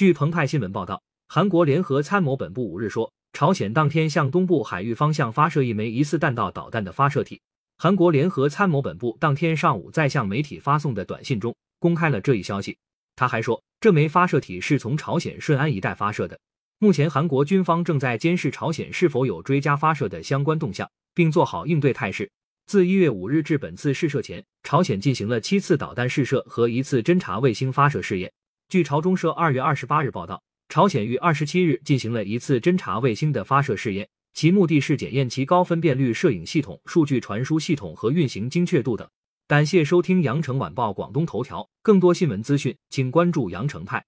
据澎湃新闻报道，韩国联合参谋本部五日说，朝鲜当天向东部海域方向发射一枚疑似弹道导弹的发射体。韩国联合参谋本部当天上午在向媒体发送的短信中公开了这一消息。他还说，这枚发射体是从朝鲜顺安一带发射的。目前，韩国军方正在监视朝鲜是否有追加发射的相关动向，并做好应对态势。自一月五日至本次试射前，朝鲜进行了七次导弹试射和一次侦察卫星发射试验。据朝中社二月二十八日报道，朝鲜于二十七日进行了一次侦察卫星的发射试验，其目的是检验其高分辨率摄影系统、数据传输系统和运行精确度等。感谢收听羊城晚报广东头条，更多新闻资讯，请关注羊城派。